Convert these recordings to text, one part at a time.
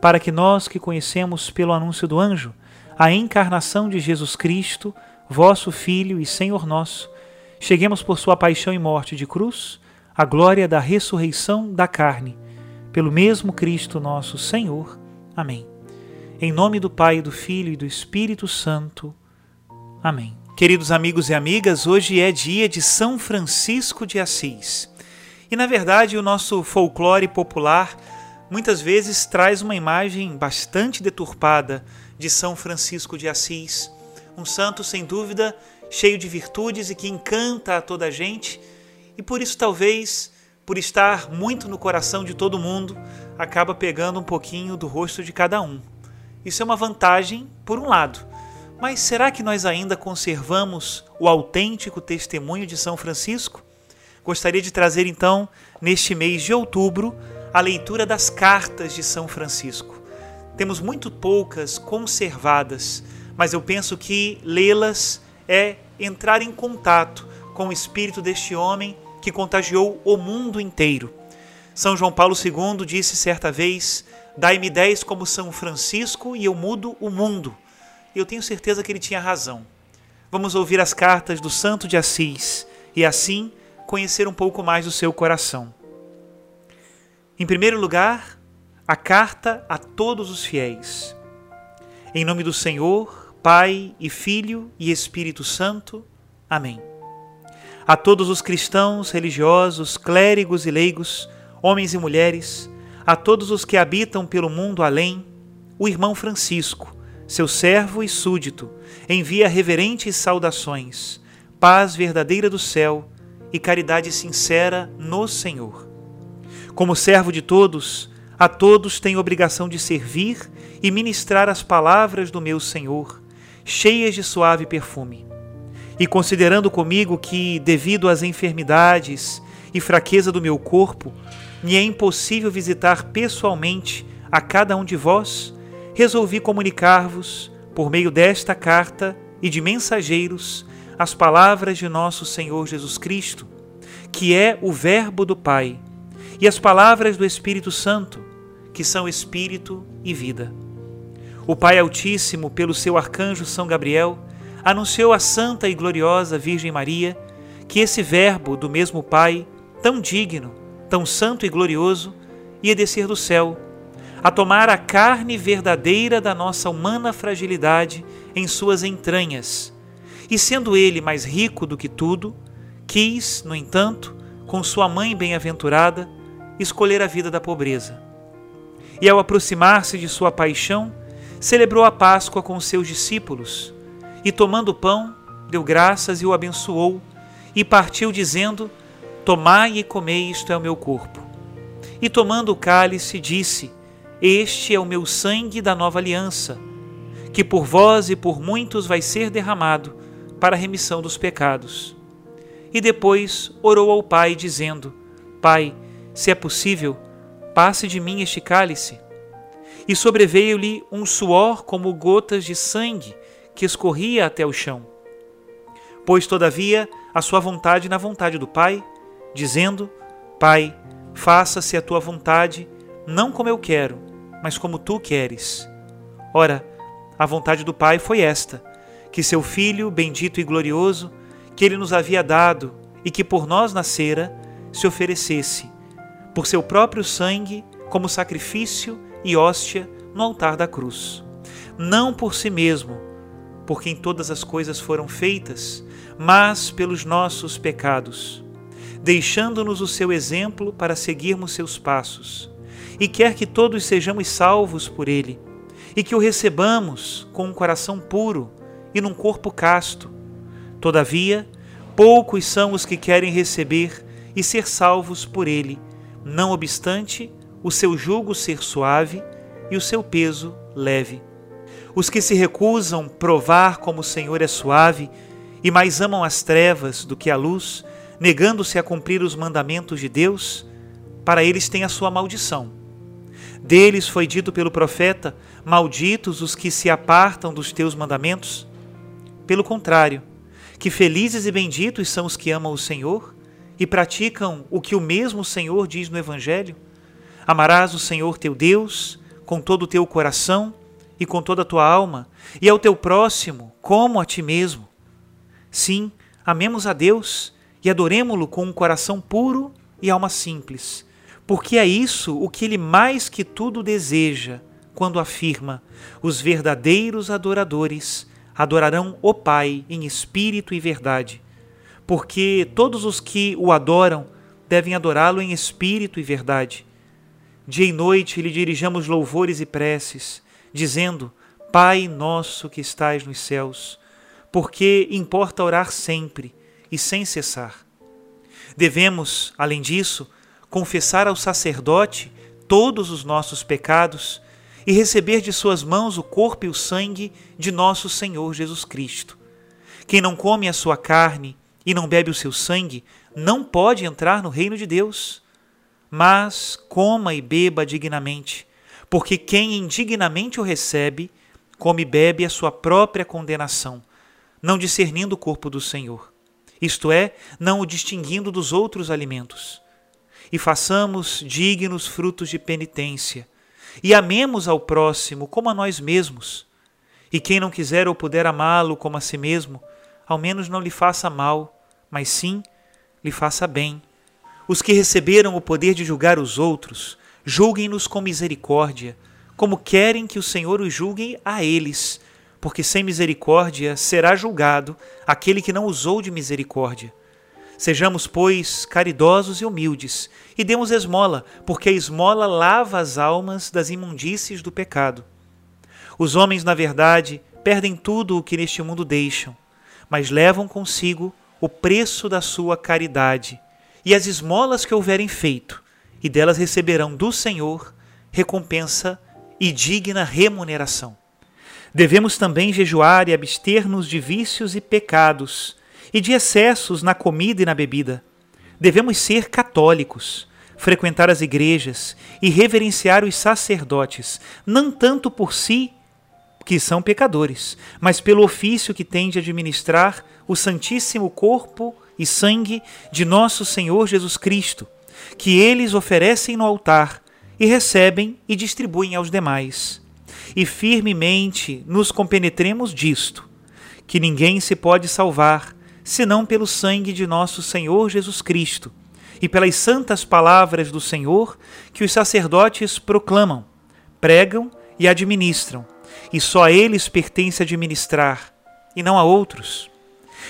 para que nós que conhecemos pelo anúncio do anjo a encarnação de Jesus Cristo, vosso Filho e Senhor nosso, cheguemos por sua paixão e morte de cruz à glória da ressurreição da carne, pelo mesmo Cristo nosso Senhor. Amém. Em nome do Pai, do Filho e do Espírito Santo. Amém. Queridos amigos e amigas, hoje é dia de São Francisco de Assis. E na verdade, o nosso folclore popular muitas vezes traz uma imagem bastante deturpada de São Francisco de Assis, um santo sem dúvida cheio de virtudes e que encanta a toda a gente, e por isso talvez, por estar muito no coração de todo mundo, acaba pegando um pouquinho do rosto de cada um. Isso é uma vantagem por um lado. Mas será que nós ainda conservamos o autêntico testemunho de São Francisco? Gostaria de trazer então, neste mês de outubro, a leitura das cartas de São Francisco. Temos muito poucas conservadas, mas eu penso que lê-las é entrar em contato com o espírito deste homem que contagiou o mundo inteiro. São João Paulo II disse certa vez: Dai-me ideias como São Francisco e eu mudo o mundo. E eu tenho certeza que ele tinha razão. Vamos ouvir as cartas do Santo de Assis e assim conhecer um pouco mais do seu coração. Em primeiro lugar, a carta a todos os fiéis. Em nome do Senhor, Pai e Filho e Espírito Santo. Amém. A todos os cristãos, religiosos, clérigos e leigos, homens e mulheres, a todos os que habitam pelo mundo além, o irmão Francisco, seu servo e súdito, envia reverentes saudações, paz verdadeira do céu e caridade sincera no Senhor. Como servo de todos, a todos tenho obrigação de servir e ministrar as palavras do meu Senhor, cheias de suave perfume. E considerando comigo que, devido às enfermidades e fraqueza do meu corpo, me é impossível visitar pessoalmente a cada um de vós, resolvi comunicar-vos, por meio desta carta e de mensageiros, as palavras de nosso Senhor Jesus Cristo, que é o Verbo do Pai e as palavras do Espírito Santo, que são Espírito e vida. O Pai Altíssimo, pelo seu arcanjo São Gabriel, anunciou à Santa e Gloriosa Virgem Maria que esse Verbo do mesmo Pai, tão digno, tão santo e glorioso, ia descer do céu, a tomar a carne verdadeira da nossa humana fragilidade em suas entranhas. E sendo ele mais rico do que tudo, quis, no entanto, com sua mãe bem-aventurada, escolher a vida da pobreza. E ao aproximar-se de sua paixão, celebrou a Páscoa com seus discípulos, e tomando o pão, deu graças e o abençoou, e partiu dizendo: Tomai e comei, isto é o meu corpo. E tomando o cálice, disse: Este é o meu sangue da nova aliança, que por vós e por muitos vai ser derramado para a remissão dos pecados. E depois orou ao Pai, dizendo: Pai, se é possível, passe de mim este cálice. E sobreveio-lhe um suor como gotas de sangue que escorria até o chão. Pôs, todavia, a sua vontade na vontade do Pai, dizendo: Pai, faça-se a tua vontade, não como eu quero, mas como tu queres. Ora, a vontade do Pai foi esta: que seu Filho, bendito e glorioso, que ele nos havia dado e que por nós nascera, se oferecesse, por seu próprio sangue, como sacrifício e hóstia no altar da cruz. Não por si mesmo, por quem todas as coisas foram feitas, mas pelos nossos pecados, deixando-nos o seu exemplo para seguirmos seus passos. E quer que todos sejamos salvos por ele, e que o recebamos com um coração puro e num corpo casto. Todavia, poucos são os que querem receber e ser salvos por ele, não obstante o seu jugo ser suave e o seu peso leve. Os que se recusam provar como o Senhor é suave e mais amam as trevas do que a luz, negando-se a cumprir os mandamentos de Deus, para eles tem a sua maldição. Deles foi dito pelo profeta: Malditos os que se apartam dos teus mandamentos. Pelo contrário, que felizes e benditos são os que amam o Senhor e praticam o que o mesmo Senhor diz no Evangelho. Amarás o Senhor teu Deus com todo o teu coração e com toda a tua alma, e ao teu próximo como a ti mesmo. Sim, amemos a Deus e adoremo-lo com um coração puro e alma simples, porque é isso o que ele mais que tudo deseja quando afirma: os verdadeiros adoradores adorarão o Pai em espírito e verdade, porque todos os que o adoram devem adorá-lo em espírito e verdade. Dia e noite lhe dirijamos louvores e preces, dizendo: Pai nosso que estais nos céus, porque importa orar sempre e sem cessar. Devemos, além disso, confessar ao sacerdote todos os nossos pecados e receber de suas mãos o corpo e o sangue de nosso Senhor Jesus Cristo. Quem não come a sua carne e não bebe o seu sangue não pode entrar no reino de Deus mas coma e beba dignamente, porque quem indignamente o recebe, come e bebe a sua própria condenação, não discernindo o corpo do Senhor, isto é, não o distinguindo dos outros alimentos. E façamos dignos frutos de penitência, e amemos ao próximo como a nós mesmos. E quem não quiser ou puder amá-lo como a si mesmo, ao menos não lhe faça mal, mas sim lhe faça bem os que receberam o poder de julgar os outros, julguem-nos com misericórdia, como querem que o Senhor os julgue a eles, porque sem misericórdia será julgado aquele que não usou de misericórdia. Sejamos, pois, caridosos e humildes, e demos esmola, porque a esmola lava as almas das imundícies do pecado. Os homens, na verdade, perdem tudo o que neste mundo deixam, mas levam consigo o preço da sua caridade e as esmolas que houverem feito, e delas receberão do Senhor recompensa e digna remuneração. Devemos também jejuar e abster-nos de vícios e pecados, e de excessos na comida e na bebida. Devemos ser católicos, frequentar as igrejas e reverenciar os sacerdotes, não tanto por si, que são pecadores, mas pelo ofício que tem de administrar o Santíssimo Corpo e sangue de nosso Senhor Jesus Cristo, que eles oferecem no altar e recebem e distribuem aos demais. E firmemente nos compenetremos disto, que ninguém se pode salvar senão pelo sangue de nosso Senhor Jesus Cristo e pelas santas palavras do Senhor que os sacerdotes proclamam, pregam e administram, e só a eles pertence administrar, e não a outros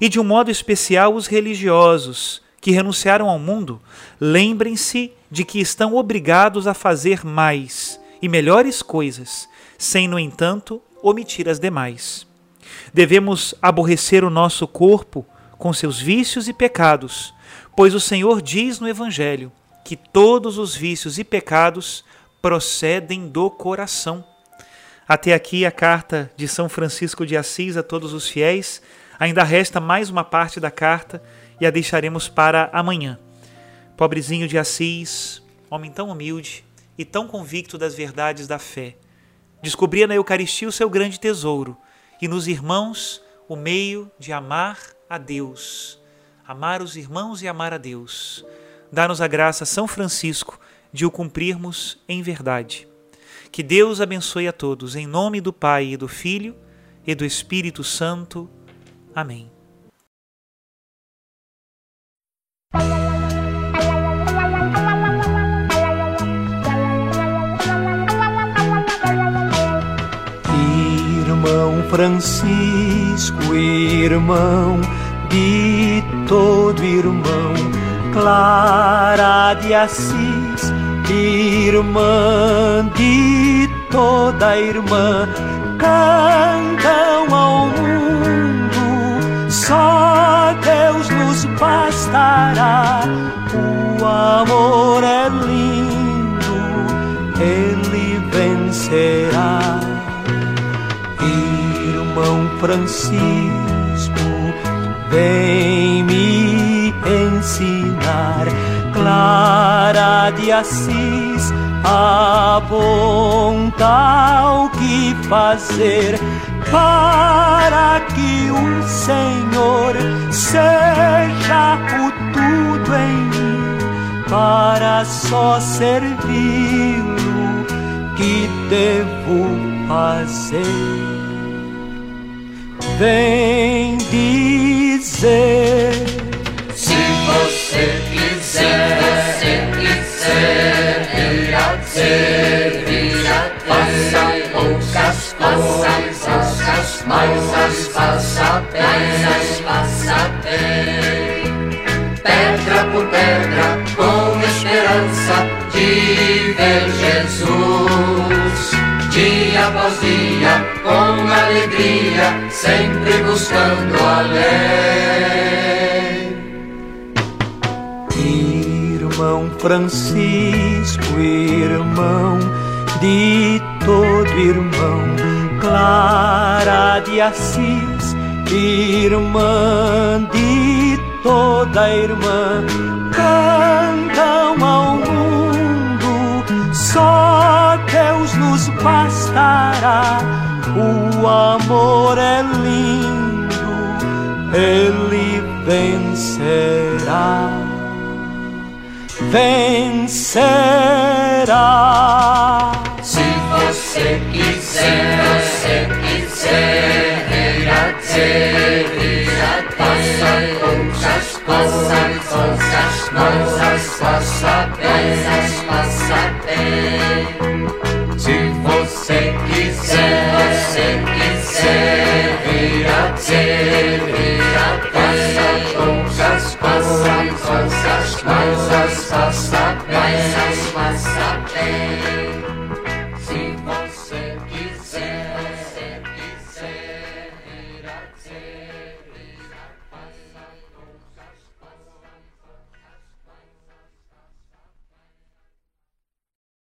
e de um modo especial os religiosos que renunciaram ao mundo, lembrem-se de que estão obrigados a fazer mais e melhores coisas, sem, no entanto, omitir as demais. Devemos aborrecer o nosso corpo com seus vícios e pecados, pois o Senhor diz no Evangelho que todos os vícios e pecados procedem do coração. Até aqui a carta de São Francisco de Assis a todos os fiéis Ainda resta mais uma parte da carta e a deixaremos para amanhã. Pobrezinho de Assis, homem tão humilde e tão convicto das verdades da fé, descobria na Eucaristia o seu grande tesouro e nos irmãos o meio de amar a Deus. Amar os irmãos e amar a Deus. Dá-nos a graça, São Francisco, de o cumprirmos em verdade. Que Deus abençoe a todos, em nome do Pai e do Filho e do Espírito Santo. Amém. Irmão Francisco, irmão de todo irmão, Clara de Assis, irmã de toda irmã, cantam ao mundo, só Deus nos bastará. O amor é lindo, ele vencerá. Irmão Francisco, vem me ensinar. Clara de Assis, aponta o que fazer para que o Senhor seja o tudo em mim, para só servi-lo que devo fazer. Vem dizer se você quiser, se você quiser vir a Francisco, irmão de todo irmão, Clara de Assis, irmã de toda irmã, cantam ao mundo, só Deus nos bastará. O amor é lindo, ele vencerá vencerá. Se você quiser, se você quiser vir a ter, vir a ter, faça coisas, faça coisas, coisas, faça